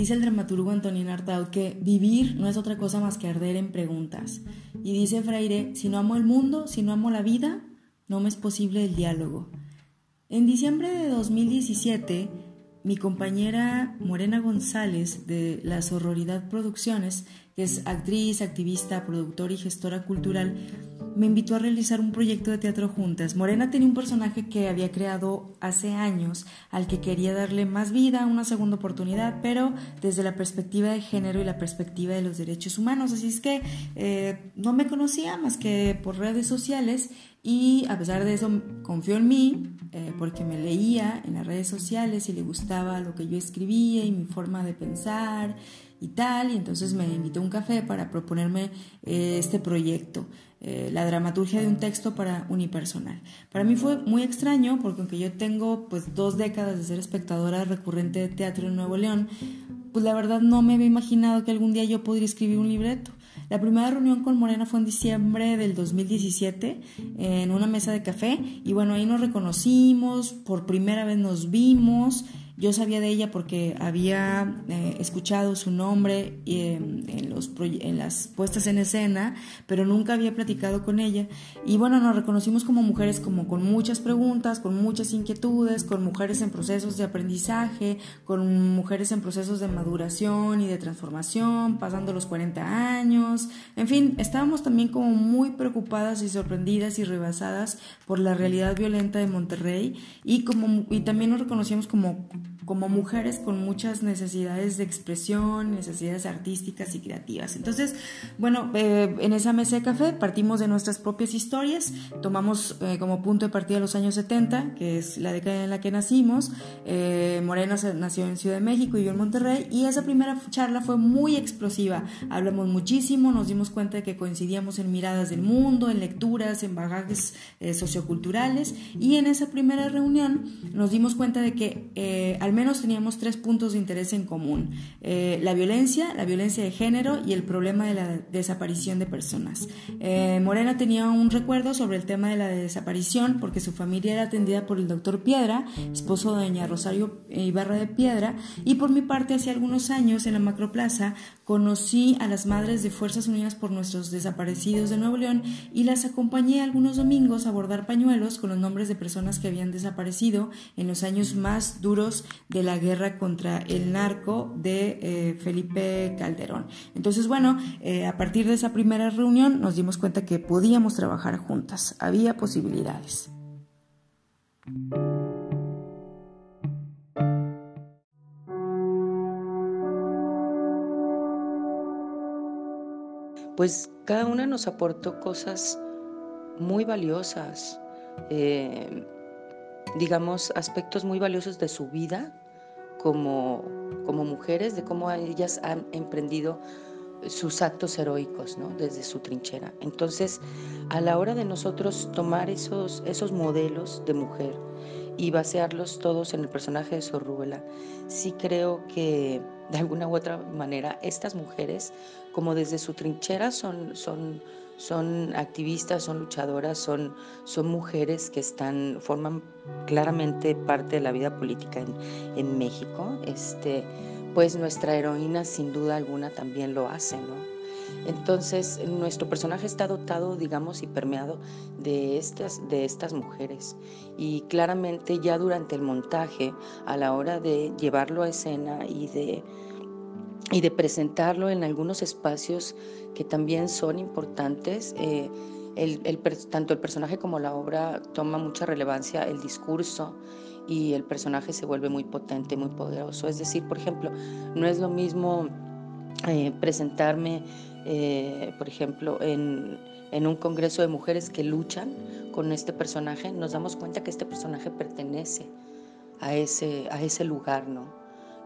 Dice el dramaturgo Antonín Artaud que vivir no es otra cosa más que arder en preguntas. Y dice Freire, si no amo el mundo, si no amo la vida, no me es posible el diálogo. En diciembre de 2017, mi compañera Morena González de La Sororidad Producciones, que es actriz, activista, productora y gestora cultural, me invitó a realizar un proyecto de teatro juntas. Morena tenía un personaje que había creado hace años, al que quería darle más vida, una segunda oportunidad, pero desde la perspectiva de género y la perspectiva de los derechos humanos. Así es que eh, no me conocía más que por redes sociales y a pesar de eso confió en mí eh, porque me leía en las redes sociales y le gustaba lo que yo escribía y mi forma de pensar y tal, y entonces me invitó a un café para proponerme eh, este proyecto. Eh, la dramaturgia de un texto para unipersonal. Para mí fue muy extraño porque aunque yo tengo pues dos décadas de ser espectadora recurrente de teatro en Nuevo León, pues la verdad no me había imaginado que algún día yo podría escribir un libreto. La primera reunión con Morena fue en diciembre del 2017 en una mesa de café y bueno, ahí nos reconocimos, por primera vez nos vimos, yo sabía de ella porque había eh, escuchado su nombre em, en, los en las puestas en escena, pero nunca había platicado con ella. Y bueno, nos reconocimos como mujeres como con muchas preguntas, con muchas inquietudes, con mujeres en procesos de aprendizaje, con mujeres en procesos de maduración y de transformación, pasando los 40 años. En fin, estábamos también como muy preocupadas y sorprendidas y rebasadas por la realidad violenta de Monterrey y, como, y también nos reconocíamos como como mujeres con muchas necesidades de expresión, necesidades artísticas y creativas. Entonces, bueno, eh, en esa mesa de café partimos de nuestras propias historias, tomamos eh, como punto de partida los años 70, que es la década en la que nacimos. Eh, Morena nació en Ciudad de México y yo en Monterrey, y esa primera charla fue muy explosiva. Hablamos muchísimo, nos dimos cuenta de que coincidíamos en miradas del mundo, en lecturas, en bagajes socioculturales, y en esa primera reunión nos dimos cuenta de que al menos teníamos tres puntos de interés en común. Eh, la violencia, la violencia de género y el problema de la desaparición de personas. Eh, Morena tenía un recuerdo sobre el tema de la desaparición porque su familia era atendida por el doctor Piedra, esposo de doña Rosario Ibarra de Piedra, y por mi parte hace algunos años en la Macroplaza conocí a las madres de Fuerzas Unidas por nuestros desaparecidos de Nuevo León y las acompañé algunos domingos a bordar pañuelos con los nombres de personas que habían desaparecido en los años más duros de la guerra contra el narco de eh, Felipe Calderón. Entonces, bueno, eh, a partir de esa primera reunión nos dimos cuenta que podíamos trabajar juntas, había posibilidades. Pues cada una nos aportó cosas muy valiosas. Eh, digamos, aspectos muy valiosos de su vida como, como mujeres, de cómo ellas han emprendido sus actos heroicos ¿no? desde su trinchera. Entonces, a la hora de nosotros tomar esos, esos modelos de mujer y basearlos todos en el personaje de Sorrúbela, sí creo que de alguna u otra manera estas mujeres, como desde su trinchera, son, son son activistas, son luchadoras, son, son mujeres que están, forman claramente parte de la vida política en, en México. Este, pues nuestra heroína sin duda alguna también lo hace, ¿no? Entonces, nuestro personaje está dotado, digamos, y permeado de estas, de estas mujeres. Y claramente ya durante el montaje, a la hora de llevarlo a escena y de y de presentarlo en algunos espacios que también son importantes. Eh, el, tanto el personaje como la obra toma mucha relevancia, el discurso y el personaje se vuelve muy potente, muy poderoso. Es decir, por ejemplo, no es lo mismo eh, presentarme, eh, por ejemplo, en, en un congreso de mujeres que luchan con este personaje, nos damos cuenta que este personaje pertenece a ese, a ese lugar, ¿no?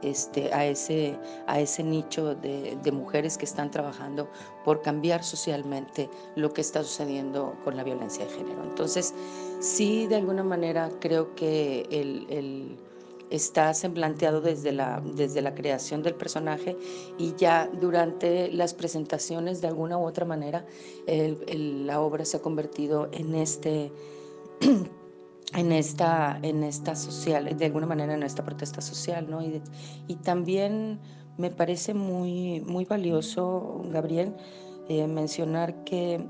Este, a, ese, a ese nicho de, mujeres que están trabajando por cambiar socialmente lo que está sucediendo con la violencia de género. Entonces, sí, de alguna manera creo que el, está semblanteado desde la, desde la creación del personaje y ya durante las presentaciones, de alguna u otra manera, la obra se ha convertido en este en esta, en esta social, de alguna manera en esta protesta social, ¿no? Y, y también me parece muy, muy valioso, Gabriel, eh, mencionar que,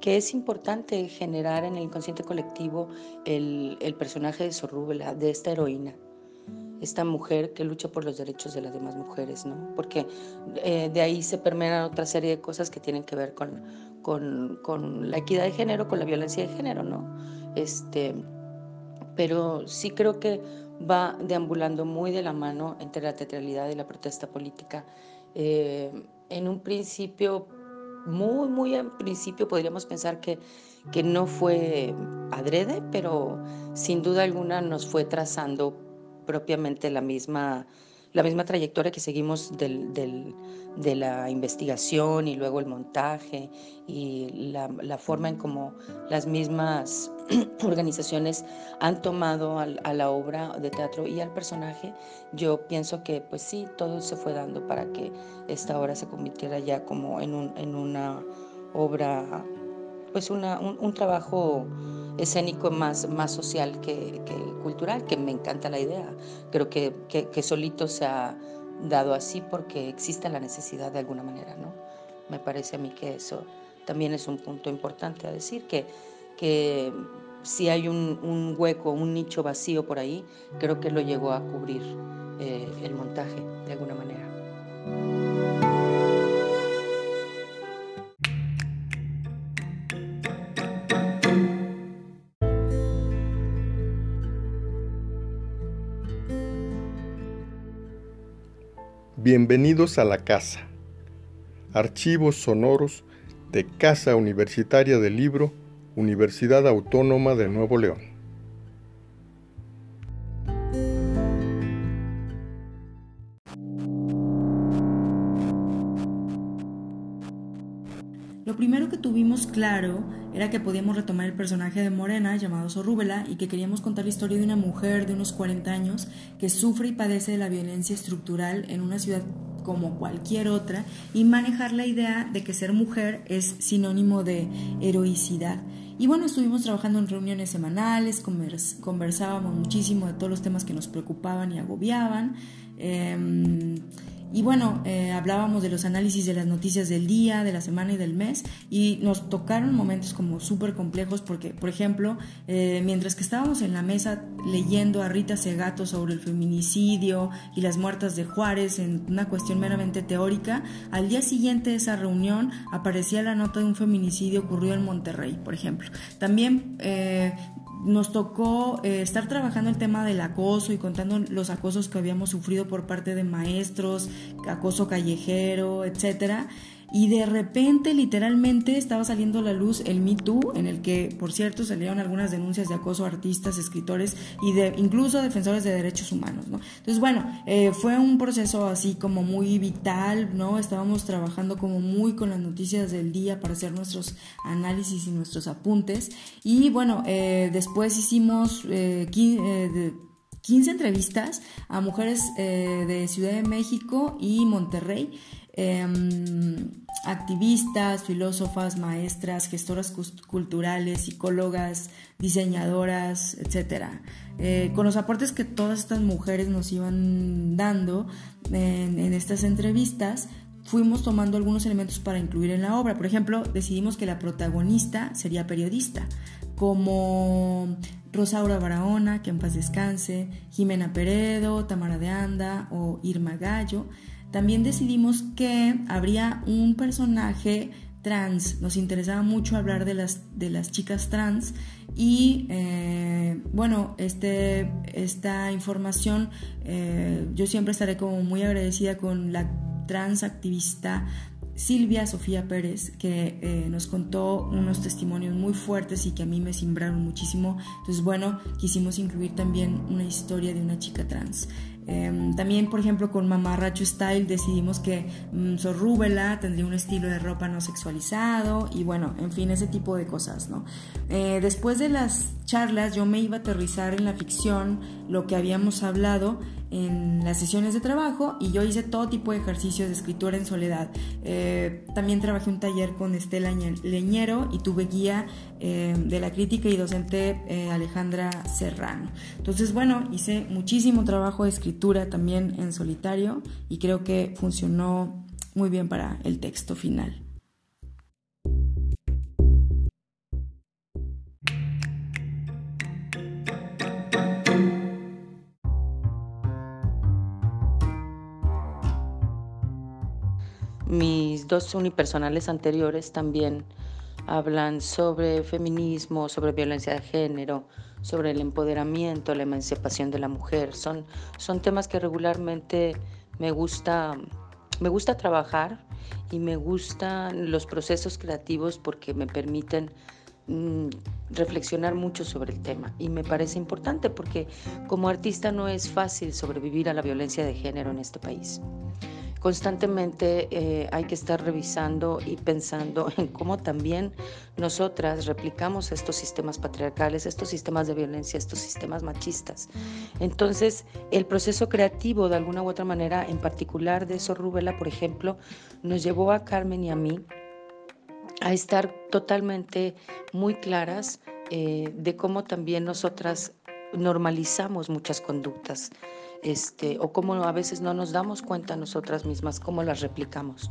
que es importante generar en el inconsciente colectivo el, el personaje de Sorrúbela, de esta heroína esta mujer que lucha por los derechos de las demás mujeres, ¿no? Porque eh, de ahí se permean otra serie de cosas que tienen que ver con, con, con, la equidad de género, con la violencia de género, ¿no? Este, pero sí creo que va deambulando muy de la mano entre la teatralidad y la protesta política. Eh, en un principio, muy, muy en principio podríamos pensar que, que no fue adrede, pero sin duda alguna nos fue trazando propiamente la misma, la misma trayectoria que seguimos del, del, de la investigación y luego el montaje y la, la forma en cómo las mismas organizaciones han tomado a, la obra de teatro y al personaje, yo pienso que pues sí, todo se fue dando para que esta obra se convirtiera ya como en, un, en una obra, pues un, trabajo escénico más, más social que, cultural, que me encanta la idea. Creo que, que, solito se ha dado así porque existe la necesidad de alguna manera, ¿no? Me parece a mí que eso también es un punto importante a decir, que, que si hay un, hueco, un nicho vacío por ahí, creo que lo llegó a cubrir eh, el montaje de alguna manera. Bienvenidos a la casa. Archivos sonoros de Casa Universitaria del Libro, Universidad Autónoma de Nuevo León. Lo primero que tuvimos claro era que podíamos retomar el personaje de Morena llamado Sorrúbela y que queríamos contar la historia de una mujer de unos 40 años que sufre y padece de la violencia estructural en una ciudad como cualquier otra y manejar la idea de que ser mujer es sinónimo de heroicidad. Y bueno, estuvimos trabajando en reuniones semanales, conversábamos muchísimo de todos los temas que nos preocupaban y agobiaban. Em, y bueno, eh, hablábamos de los análisis de las noticias del día, de la semana y del mes, y nos tocaron momentos como súper complejos porque, por ejemplo, eh, mientras que estábamos en la mesa leyendo a Rita Segato sobre el feminicidio y las muertas de Juárez en una cuestión meramente teórica, al día siguiente de esa reunión aparecía la nota de un feminicidio ocurrido en Monterrey, por ejemplo. También eh, nos tocó eh, estar trabajando el tema del acoso y contando los acosos que habíamos sufrido por parte de maestros, acoso callejero, etcétera. Y de repente, literalmente, estaba saliendo a la luz el Me Too, en el que, por cierto, salieron algunas denuncias de acoso a artistas, escritores y de incluso defensores de derechos humanos, ¿no? Entonces, bueno, eh, fue un proceso así como muy vital, ¿no? Estábamos trabajando como muy con las noticias del día para hacer nuestros análisis y nuestros apuntes. Y bueno, eh, después hicimos 15 eh, entrevistas a mujeres de Ciudad de México y Monterrey Em, activistas, filósofas, maestras, gestoras culturales, psicólogas, diseñadoras, etc. Eh, con los aportes que todas estas mujeres nos iban dando en, estas entrevistas, fuimos tomando algunos elementos para incluir en la obra. Por ejemplo, decidimos que la protagonista sería periodista, como Rosaura Barahona, que en paz descanse, Jimena Peredo, Tamara de Anda o Irma Gallo. También decidimos que habría un personaje trans. Nos interesaba mucho hablar de las, de las chicas trans y eh, bueno, este, esta información eh, yo siempre estaré como muy agradecida con la trans activista Silvia Sofía Pérez, que eh, nos contó unos testimonios muy fuertes y que a mí me simbraron muchísimo. Entonces, bueno, quisimos incluir también una historia de una chica trans. Em, también, por ejemplo, con Mamarracho Style decidimos que um, Sorrúbela tendría un estilo de ropa no sexualizado y bueno, en fin, ese tipo de cosas, ¿no? Eh, después de las charlas yo me iba a aterrizar en la ficción lo que habíamos hablado en las sesiones de trabajo y yo hice todo tipo de ejercicios de escritura en soledad. Eh, también trabajé un taller con Estela Leñero y tuve guía eh, de la crítica y docente Alejandra Serrano. Entonces, bueno, hice muchísimo trabajo de escritura también en solitario y creo que funcionó muy bien para el texto final. Mis dos unipersonales anteriores también hablan sobre feminismo, sobre violencia de género, sobre el empoderamiento, la emancipación de la mujer. Son, son temas que regularmente me gusta, me gusta trabajar y me gustan los procesos creativos porque me permiten mm, reflexionar mucho sobre el tema y me parece importante porque como artista no es fácil sobrevivir a la violencia de género en este país constantemente eh, hay que estar revisando y pensando en cómo también nosotras replicamos estos sistemas patriarcales, estos sistemas de violencia, estos sistemas machistas. Entonces, el proceso creativo, de alguna u otra manera, en particular de Sorrubela, por ejemplo, nos llevó a Carmen y a mí a estar totalmente muy claras eh, de cómo también nosotras normalizamos muchas conductas este, o cómo a veces no nos damos cuenta nosotras mismas, cómo las replicamos.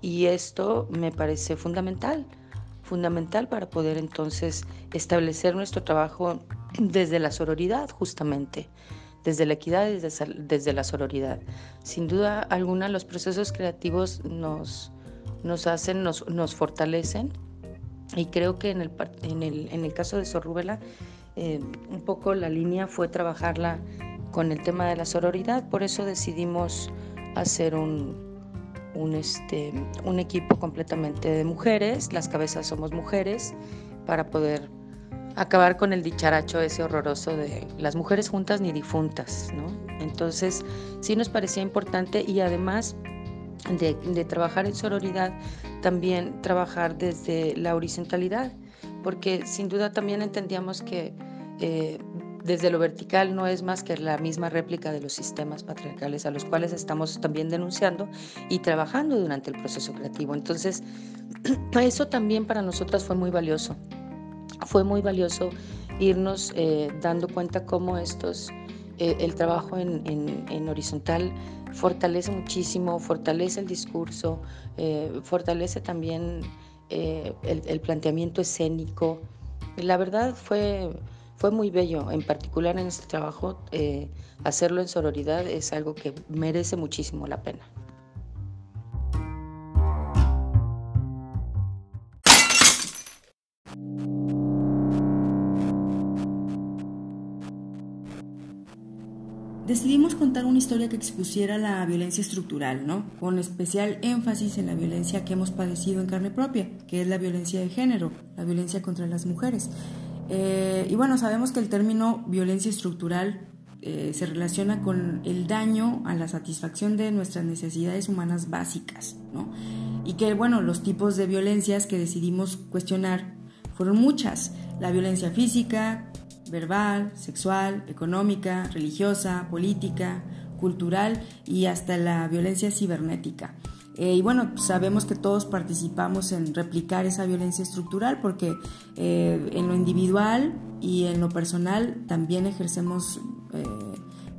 Y esto me parece fundamental, fundamental para poder entonces establecer nuestro trabajo desde la sororidad, justamente, desde la equidad y desde, la sororidad. Sin duda alguna, los procesos creativos nos, nos hacen, nos, nos fortalecen. Y creo que en el, en el, en el caso de Sorrúbela, eh, un poco la línea fue trabajarla con el tema de la sororidad, por eso decidimos hacer un, un, este, un equipo completamente de mujeres, las cabezas somos mujeres, para poder acabar con el dicharacho ese horroroso de las mujeres juntas ni difuntas, ¿no? Entonces, sí nos parecía importante y además de, de trabajar en sororidad, también trabajar desde la horizontalidad, porque sin duda también entendíamos que eh, desde lo vertical no es más que la misma réplica de los sistemas patriarcales a los cuales estamos también denunciando y trabajando durante el proceso creativo. Entonces, eso también para nosotras fue muy valioso. Fue muy valioso irnos eh, dando cuenta cómo estos, eh, el trabajo en, en, horizontal fortalece muchísimo, fortalece el discurso, eh, fortalece también el, el planteamiento escénico. La verdad fue fue muy bello, en particular en este trabajo, eh, hacerlo en sororidad es algo que merece muchísimo la pena. Decidimos contar una historia que expusiera la violencia estructural, ¿no? Con especial énfasis en la violencia que hemos padecido en carne propia, que es la violencia de género, la violencia contra las mujeres. Eh, y bueno, sabemos que el término violencia estructural eh, se relaciona con el daño a la satisfacción de nuestras necesidades humanas básicas, ¿no? Y que, bueno, los tipos de violencias que decidimos cuestionar fueron muchas. La violencia física, verbal, sexual, económica, religiosa, política, cultural y hasta la violencia cibernética. Eh, y bueno, sabemos que todos participamos en replicar esa violencia estructural porque eh, en lo individual y en lo personal también ejercemos eh,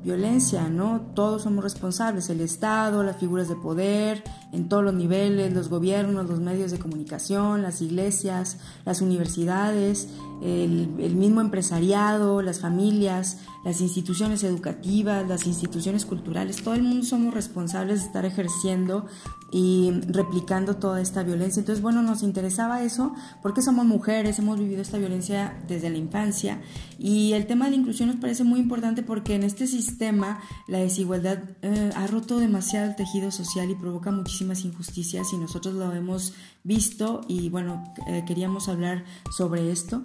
violencia, ¿no? Todos somos responsables, el Estado, las figuras de poder, en todos los niveles, los gobiernos, los medios de comunicación, las iglesias, las universidades, el, mismo empresariado, las familias, las instituciones educativas, las instituciones culturales, todo el mundo somos responsables de estar ejerciendo y replicando toda esta violencia. Entonces, bueno, nos interesaba eso porque somos mujeres, hemos vivido esta violencia desde la infancia y el tema de la inclusión nos parece muy importante porque en este sistema la desigualdad eh, ha roto demasiado el tejido social y provoca muchísimas injusticias y nosotros lo hemos visto y bueno, eh, queríamos hablar sobre esto.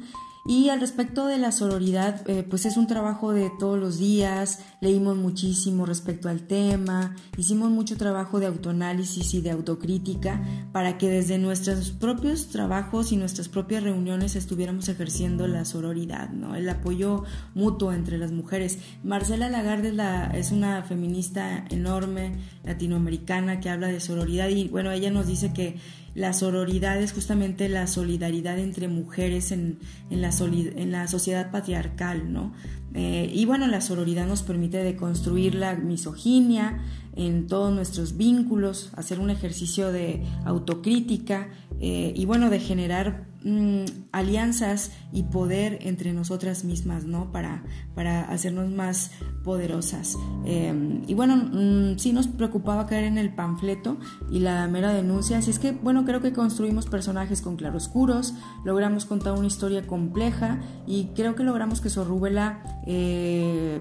Y al respecto de la sororidad, eh, pues es un trabajo de todos los días, leímos muchísimo respecto al tema, hicimos mucho trabajo de autoanálisis y de autocrítica para que desde nuestros propios trabajos y nuestras propias reuniones estuviéramos ejerciendo la sororidad, ¿no? el apoyo mutuo entre las mujeres. Marcela Lagarde es, la, es una feminista enorme latinoamericana que habla de sororidad y bueno, ella nos dice que la sororidad es justamente la solidaridad entre mujeres en, en, la, en la sociedad patriarcal, ¿no? Eh, y bueno, la sororidad nos permite deconstruir la misoginia en todos nuestros vínculos, hacer un ejercicio de autocrítica eh, y bueno, de generar mm, alianzas y poder entre nosotras mismas, ¿no? Para, para hacernos más poderosas. Em, y bueno, mm, sí nos preocupaba caer en el panfleto y la mera denuncia, así es que bueno, creo que construimos personajes con claroscuros, logramos contar una historia compleja y creo que logramos que Sorrúbela eh,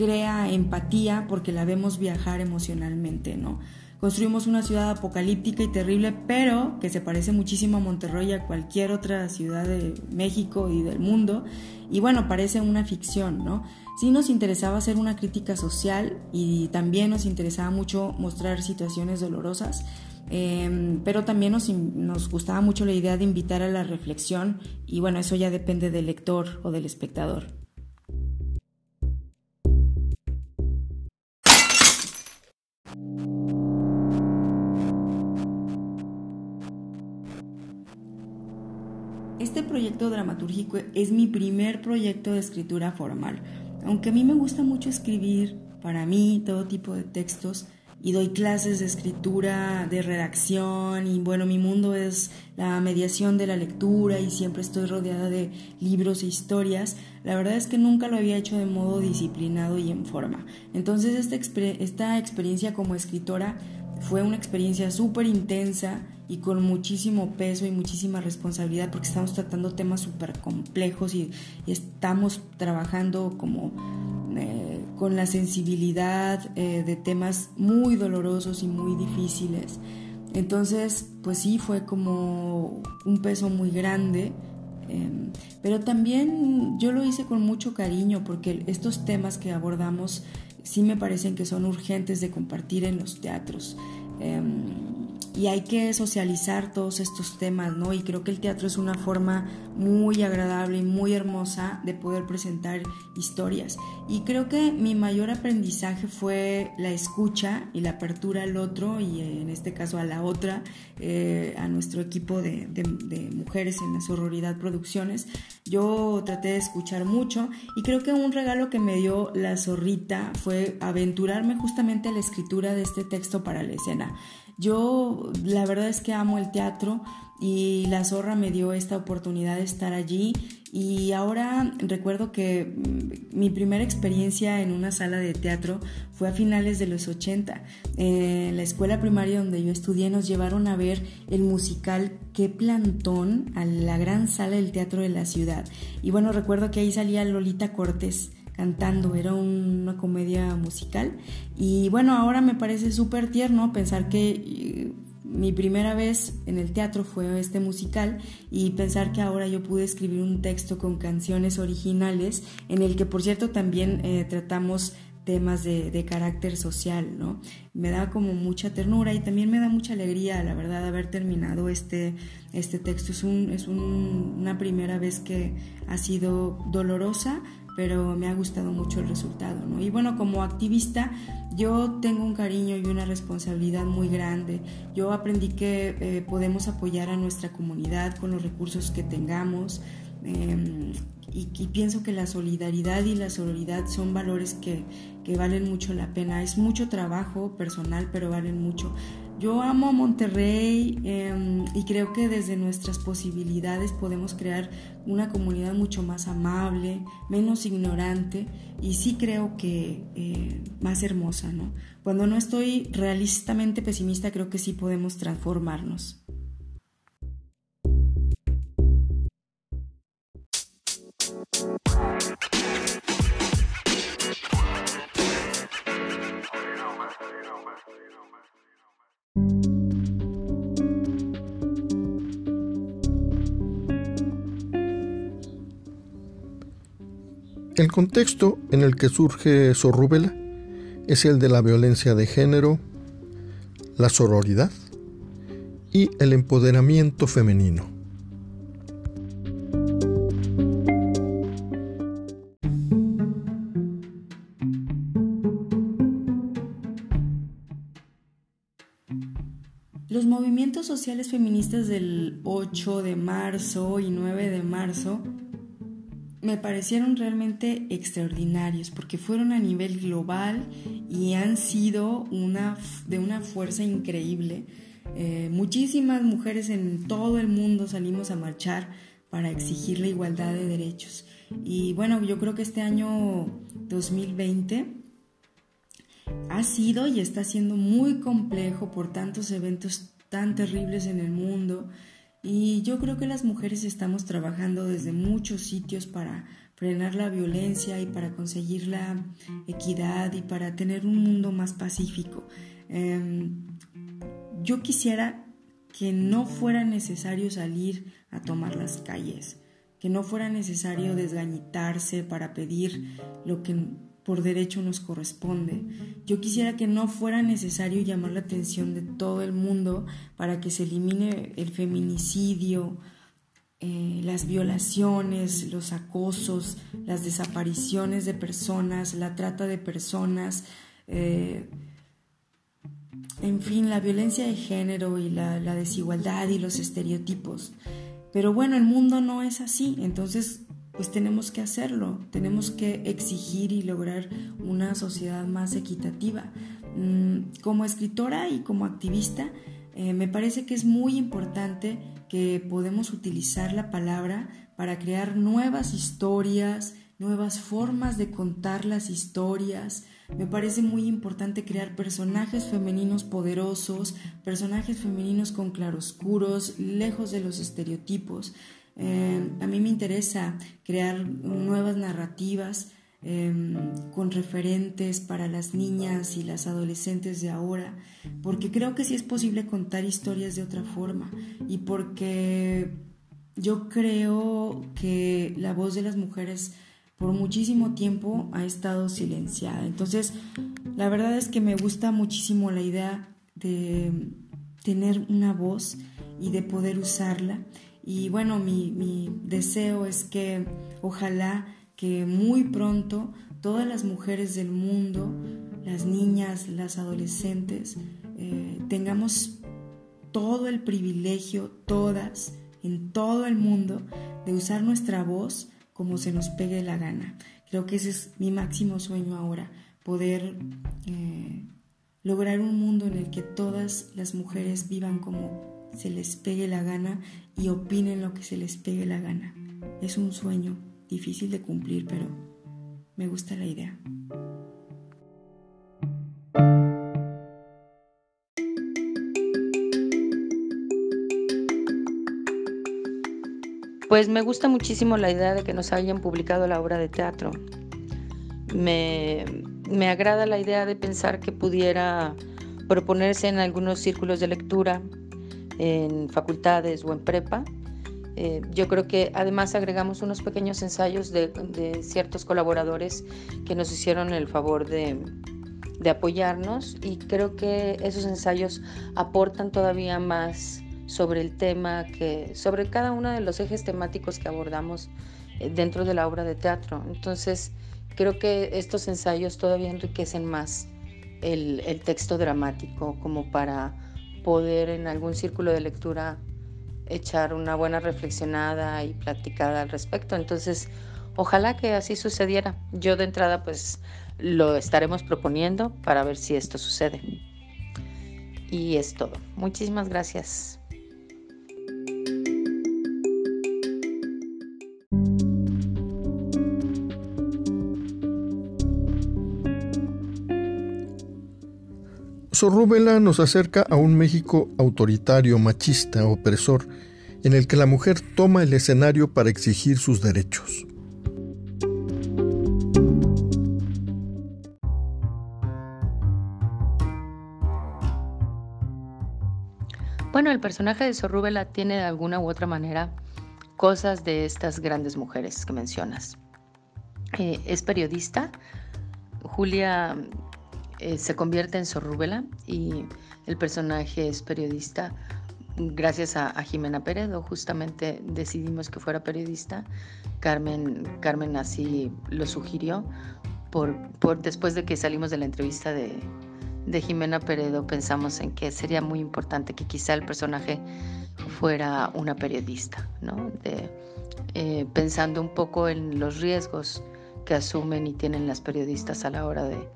crea empatía porque la vemos viajar emocionalmente, ¿no? Construimos una ciudad apocalíptica y terrible, pero que se parece muchísimo a Monterrey y a cualquier otra ciudad de México y del mundo. Y bueno, parece una ficción, ¿no? Sí nos interesaba hacer una crítica social y también nos interesaba mucho mostrar situaciones dolorosas, em, pero también nos, nos gustaba mucho la idea de invitar a la reflexión y bueno, eso ya depende del lector o del espectador. Proyecto dramatúrgico es mi primer proyecto de escritura formal. Aunque a mí me gusta mucho escribir, para mí, todo tipo de textos, y doy clases de escritura, de redacción, y bueno, mi mundo es la mediación de la lectura y siempre estoy rodeada de libros e historias, la verdad es que nunca lo había hecho de modo disciplinado y en forma. Entonces esta, esta experiencia como escritora fue una experiencia súper intensa y con muchísimo peso y muchísima responsabilidad porque estamos tratando temas súper complejos y, estamos trabajando como eh, con la sensibilidad eh, de temas muy dolorosos y muy difíciles. Entonces, pues sí, fue como un peso muy grande, em, pero también yo lo hice con mucho cariño porque estos temas que abordamos sí me parecen que son urgentes de compartir en los teatros. Y hay que socializar todos estos temas, ¿no? Y creo que el teatro es una forma muy agradable y muy hermosa de poder presentar historias. Y creo que mi mayor aprendizaje fue la escucha y la apertura al otro y en este caso a la otra, eh, a nuestro equipo de, de mujeres en la sororidad producciones. Yo traté de escuchar mucho y creo que un regalo que me dio la zorrita fue aventurarme justamente a la escritura de este texto para la escena. Yo la verdad es que amo el teatro y la zorra me dio esta oportunidad de estar allí y ahora recuerdo que mm, mi primera experiencia en una sala de teatro fue a finales de los 80. En la escuela primaria donde yo estudié nos llevaron a ver el musical Qué plantón a la gran sala del teatro de la ciudad. Y bueno, recuerdo que ahí salía Lolita Cortés cantando, era una comedia musical y bueno, ahora me parece súper tierno pensar que eh, mi primera vez en el teatro fue este musical y pensar que ahora yo pude escribir un texto con canciones originales en el que por cierto también eh, tratamos temas de, carácter social, ¿no? Me da como mucha ternura y también me da mucha alegría, la verdad, haber terminado este, este texto. Es, un, es una primera vez que ha sido dolorosa, pero me ha gustado mucho el resultado, ¿no? Y bueno, como activista yo tengo un cariño y una responsabilidad muy grande. Yo aprendí que eh, podemos apoyar a nuestra comunidad con los recursos que tengamos. Em, y, pienso que la solidaridad y la sororidad son valores que, que valen mucho la pena. Es mucho trabajo personal, pero valen mucho. Yo amo a Monterrey em, y creo que desde nuestras posibilidades podemos crear una comunidad mucho más amable, menos ignorante y sí creo que eh, más hermosa, ¿no? Cuando no estoy realistamente pesimista, creo que sí podemos transformarnos. El contexto en el que surge Sorrúbela es el de la violencia de género, la sororidad y el empoderamiento femenino. Los movimientos sociales feministas del 8 de marzo y 9 de marzo me parecieron realmente extraordinarios porque fueron a nivel global y han sido una, de una fuerza increíble. Eh, muchísimas mujeres en todo el mundo salimos a marchar para exigir la igualdad de derechos. Y bueno, yo creo que este año 2020 ha sido y está siendo muy complejo por tantos eventos tan terribles en el mundo. Y yo creo que las mujeres estamos trabajando desde muchos sitios para frenar la violencia y para conseguir la equidad y para tener un mundo más pacífico. Em, yo quisiera que no fuera necesario salir a tomar las calles, que no fuera necesario desgañitarse para pedir lo que por derecho nos corresponde. Yo quisiera que no fuera necesario llamar la atención de todo el mundo para que se elimine el feminicidio, eh, las violaciones, los acosos, las desapariciones de personas, la trata de personas, eh, en fin, la violencia de género y la, la desigualdad y los estereotipos. Pero bueno, el mundo no es así, entonces pues tenemos que hacerlo, tenemos que exigir y lograr una sociedad más equitativa. Mm, como escritora y como activista, eh, me parece que es muy importante que podemos utilizar la palabra para crear nuevas historias, nuevas formas de contar las historias. Me parece muy importante crear personajes femeninos poderosos, personajes femeninos con claroscuros, lejos de los estereotipos. Eh, a mí me interesa crear nuevas narrativas em, con referentes para las niñas y las adolescentes de ahora, porque creo que sí es posible contar historias de otra forma y porque yo creo que la voz de las mujeres por muchísimo tiempo ha estado silenciada. Entonces, la verdad es que me gusta muchísimo la idea de tener una voz y de poder usarla y bueno, mi, deseo es que ojalá que muy pronto todas las mujeres del mundo, las niñas, las adolescentes, eh, tengamos todo el privilegio, todas, en todo el mundo, de usar nuestra voz como se nos pegue la gana. Creo que ese es mi máximo sueño ahora, poder eh, lograr un mundo en el que todas las mujeres vivan como se les pegue la gana y opinen lo que se les pegue la gana. Es un sueño difícil de cumplir, pero me gusta la idea. Pues me gusta muchísimo la idea de que nos hayan publicado la obra de teatro. Me, me agrada la idea de pensar que pudiera proponerse en algunos círculos de lectura en facultades o en prepa. Eh, yo creo que además agregamos unos pequeños ensayos de, ciertos colaboradores que nos hicieron el favor de, de apoyarnos y creo que esos ensayos aportan todavía más sobre el tema que sobre cada uno de los ejes temáticos que abordamos eh, dentro de la obra de teatro. Entonces, creo que estos ensayos todavía enriquecen más el, el texto dramático como para poder en algún círculo de lectura echar una buena reflexionada y platicada al respecto. Entonces, ojalá que así sucediera. Yo de entrada pues lo estaremos proponiendo para ver si esto sucede. Y es todo. Muchísimas gracias. Sorrúbela nos acerca a un México autoritario, machista, opresor, en el que la mujer toma el escenario para exigir sus derechos. Bueno, el personaje de Sorrúbela tiene de alguna u otra manera cosas de estas grandes mujeres que mencionas. Eh, es periodista. Julia eh, se convierte en Sorrúbela y el personaje es periodista. Gracias a, Jimena Peredo, justamente decidimos que fuera periodista. Carmen, Carmen así lo sugirió. Por, por, después de que salimos de la entrevista de, de Jimena Peredo, pensamos en que sería muy importante que quizá el personaje fuera una periodista, ¿no? Eh, pensando un poco en los riesgos que asumen y tienen las periodistas a la hora de,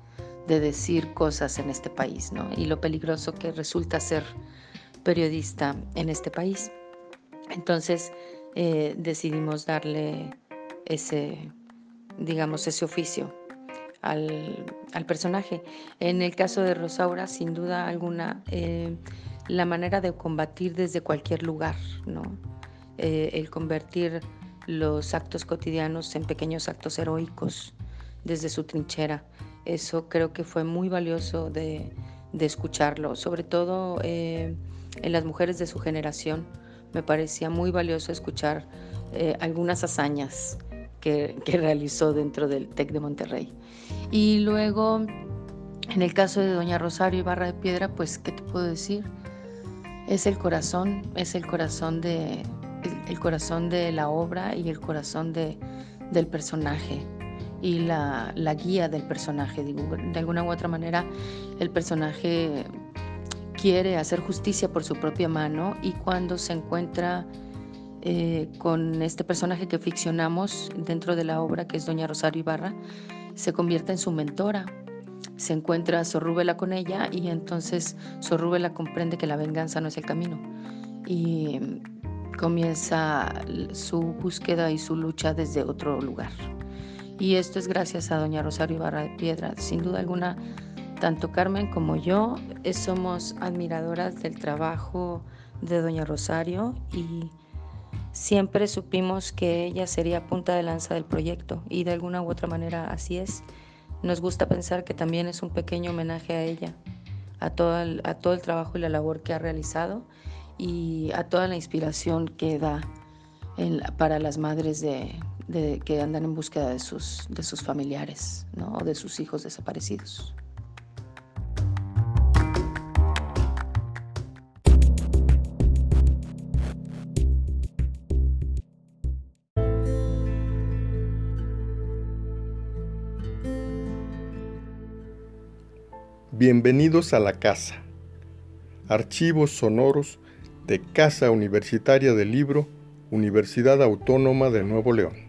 decir cosas en este país, ¿no? Y lo peligroso que resulta ser periodista en este país. Entonces eh, decidimos darle ese, digamos, ese oficio al, personaje. En el caso de Rosaura, sin duda alguna, eh, la manera de combatir desde cualquier lugar, ¿no? Eh, el convertir los actos cotidianos en pequeños actos heroicos desde su trinchera. Eso creo que fue muy valioso de, escucharlo, sobre todo eh, en las mujeres de su generación. Me parecía muy valioso escuchar algunas hazañas que, realizó dentro del TEC de Monterrey. Y luego, en el caso de Doña Rosario Ibarra de Piedra, pues, ¿qué te puedo decir? Es el corazón, es el corazón de, el, corazón de la obra y el corazón de, del personaje y la, la, guía del personaje. De alguna u otra manera, el personaje quiere hacer justicia por su propia mano y cuando se encuentra eh, con este personaje que ficcionamos dentro de la obra, que es Doña Rosario Ibarra, se convierte en su mentora. Se encuentra Sorrúbela con ella y entonces Sorrúbela comprende que la venganza no es el camino y comienza su búsqueda y su lucha desde otro lugar. Y esto es gracias a Doña Rosario Ibarra de Piedra. Sin duda alguna, tanto Carmen como yo eh, somos admiradoras del trabajo de Doña Rosario y Siempre supimos que ella sería punta de lanza del proyecto y de alguna u otra manera así es. Nos gusta pensar que también es un pequeño homenaje a ella, a todo el, trabajo y la labor que ha realizado y a toda la inspiración que da para las madres de, que andan en búsqueda de sus, de sus familiares ¿no? o de sus hijos desaparecidos. Bienvenidos a la casa. Archivos sonoros de Casa Universitaria del Libro, Universidad Autónoma de Nuevo León.